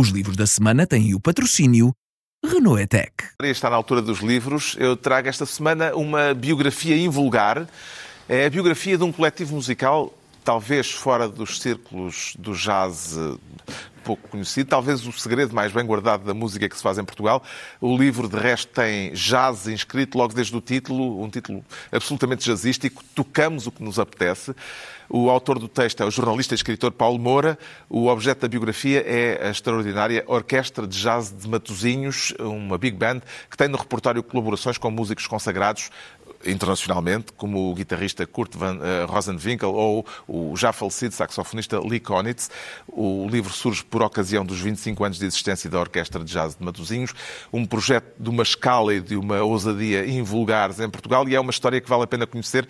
Os livros da semana têm o patrocínio Renault Etec. Está na altura dos livros. Eu trago esta semana uma biografia invulgar. É a biografia de um coletivo musical, talvez fora dos círculos do jazz pouco conhecido, talvez o segredo mais bem guardado da música que se faz em Portugal. O livro, de resto, tem jazz inscrito logo desde o título, um título absolutamente jazzístico, Tocamos o que nos apetece. O autor do texto é o jornalista e escritor Paulo Moura. O objeto da biografia é a extraordinária Orquestra de Jazz de Matosinhos, uma big band que tem no repertório colaborações com músicos consagrados internacionalmente, como o guitarrista Kurt Van uh, Rosenwinkel ou o já falecido saxofonista Lee Konitz. O livro surge por ocasião dos 25 anos de existência da Orquestra de Jazz de Matosinhos, um projeto de uma escala e de uma ousadia invulgares em Portugal e é uma história que vale a pena conhecer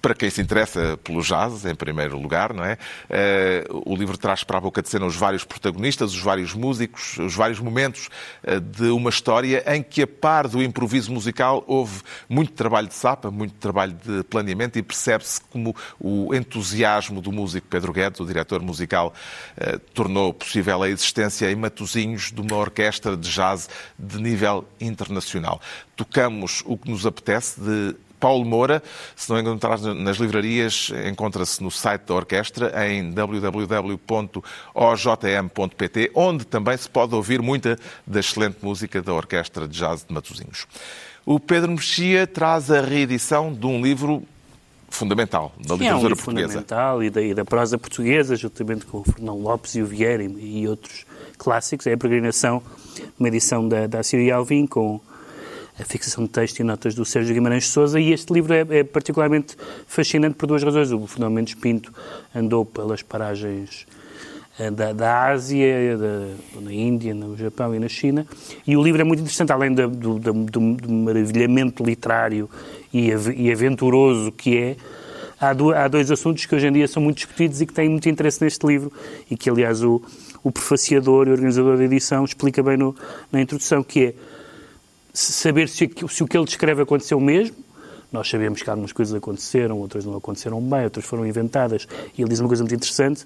para quem se interessa pelo jazz, em primeiro lugar, não é? Uh, o livro traz para a boca de cena os vários protagonistas, os vários músicos, os vários momentos uh, de uma história em que, a par do improviso musical, houve muito trabalho de sapa, muito trabalho de planeamento e percebe-se como o entusiasmo do músico Pedro Guedes, o diretor musical, uh, tornou possível a existência em Matosinhos de uma orquestra de jazz de nível internacional. Tocamos o que nos apetece de Paulo Moura. Se não encontrar nas livrarias, encontra-se no site da orquestra em www.ojm.pt, onde também se pode ouvir muita da excelente música da Orquestra de Jazz de Matosinhos. O Pedro Mexia traz a reedição de um livro fundamental da literatura é um portuguesa. fundamental e da, e da prosa portuguesa, juntamente com o Fernão Lopes e o Vieira e, e outros clássicos. É a peregrinação, uma edição da, da Síria Alvim, com a fixação de texto e notas do Sérgio Guimarães Souza e este livro é, é, particularmente fascinante por duas razões. O Fernando Mendes Pinto andou pelas paragens eh, da, da Ásia, da, na Índia, no Japão e na China e o livro é muito interessante, além do, do, do, do maravilhamento literário e, e aventuroso que é, há, do, há, dois assuntos que hoje em dia são muito discutidos e que têm muito interesse neste livro e que, aliás, o, o prefaciador e organizador da edição explica bem no, na introdução, que é saber se, se o que ele descreve aconteceu mesmo. Nós sabemos que algumas coisas aconteceram, outras não aconteceram bem, outras foram inventadas. E ele diz uma coisa muito interessante: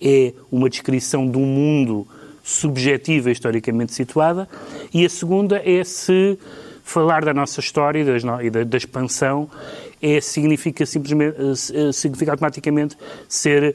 é uma descrição de um mundo subjetiva historicamente situada. E a segunda é se falar da nossa história e, da, da expansão é, significa simplesmente eh, significa automaticamente ser eh,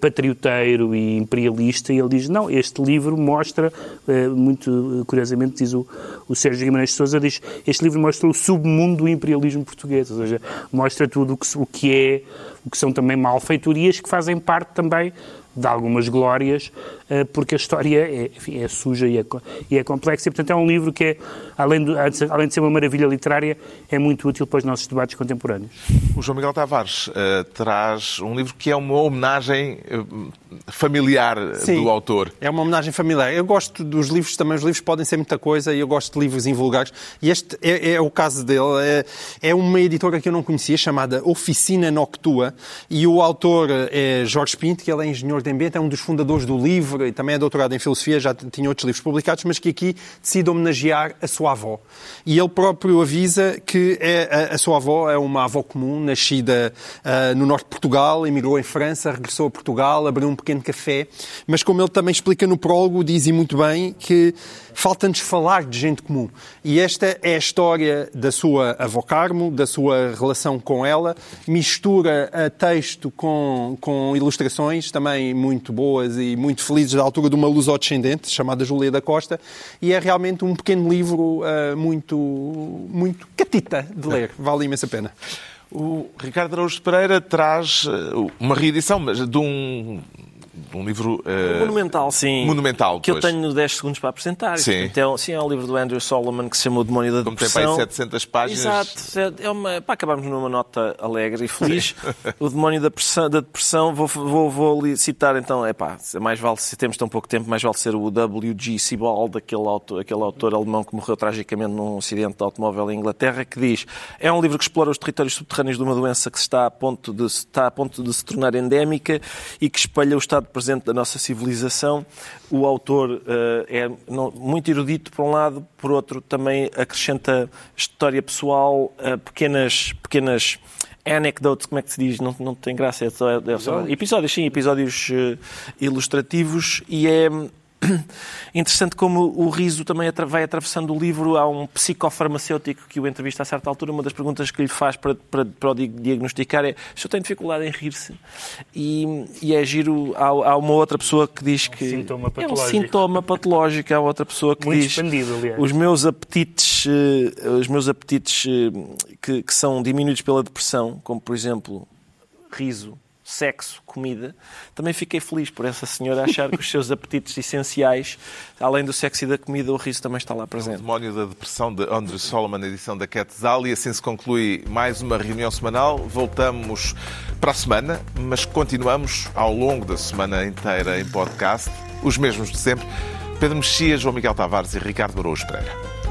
patrioteiro e imperialista, e ele diz, não, este livro mostra, eh, muito curiosamente diz o, o Sérgio Guimarães de Sousa, diz, este livro mostra o submundo do imperialismo português, ou seja, mostra tudo o que, o que é, o que são também malfeitorias que fazem parte também de algumas glórias, eh, porque a história é, enfim, é suja e é, e é, complexa. E, portanto, é um livro que, é, além, de, além de ser uma maravilha literária, é muito útil para os nossos debates contemporâneos. O João Miguel Tavares uh, traz um livro que é uma homenagem uh, familiar Sim, do autor. É uma homenagem familiar. Eu gosto dos livros também, os livros podem ser muita coisa e eu gosto de livros invulgares. E este é, é o caso dele. É, é, uma editora que eu não conhecia, chamada Oficina Noctua, e o autor é Jorge Pinto, que ele é engenheiro de ambiente, é um dos fundadores do livro e também é doutorado em filosofia, já tinha outros livros publicados, mas que aqui decide homenagear a sua avó. E ele próprio avisa que é, a, a sua avó é uma avó comum, nascida uh, no norte de Portugal, emigrou em França, regressou a Portugal, abriu um pequeno café, mas como ele também explica no prólogo, diz muito bem que falta-nos falar de gente comum. E esta é a história da sua avó Carmo, da sua relação com ela, mistura a texto com, com ilustrações também muito boas e muito felizes da altura de uma luz descendente, chamada Júlia da Costa, e é realmente um pequeno livro uh, muito, muito catita de ler, vale imensa pena. O Ricardo Araújo Pereira traz uh, uma reedição de um um livro... Uh, monumental, sim. Monumental, Que pois. eu tenho 10 segundos para apresentar. Sim. Então, sim, é um livro do Andrew Solomon que se chama O Demónio da Como Depressão. tem para aí 700 páginas. Exato. É uma, para acabarmos numa nota alegre e feliz. o Demónio da, pressão, da Depressão, vou, vou, vou citar então, é pá, mais vale, se temos tão pouco tempo, mais vale ser o W.G. Sebald, aquele autor, aquele autor alemão que morreu tragicamente num acidente de automóvel em Inglaterra, que diz, é um livro que explora os territórios subterrâneos de uma doença que está a ponto de, está a ponto de se tornar endémica e que espelha o estado presente da nossa civilização. O autor uh, é muito erudito, por um lado, por outro, também acrescenta história pessoal, uh, pequenas. pequenas anecdotes, como é que se diz? Não, não tem graça, é só, é só episódios, sim, episódios uh, ilustrativos e é interessante como o riso também vai atravessando o livro. Há um psicofarmacêutico que o entrevista a certa altura. Uma das perguntas que lhe faz para, para, para o di- diagnosticar é se eu tenho dificuldade em rir-se. E, e é giro. Há, há uma outra pessoa que diz que. sintoma é um sintoma patológico. Há outra pessoa que Muito diz. expandido, aliás. Os meus apetites, eh, os meus apetites eh, que, que são diminuídos pela depressão, como por exemplo riso, sexo, comida, também fiquei feliz por essa senhora achar que os seus apetites essenciais, além do sexo e da comida, o riso também está lá O presente. Demónio da Depressão de Andrew Solomon, edição da Quetzal, e assim se conclui mais uma reunião semanal. Voltamos para a semana, mas continuamos ao longo da semana inteira em podcast, os mesmos de sempre. Pedro Mexias, João Miguel Tavares e Ricardo Araújo Pereira.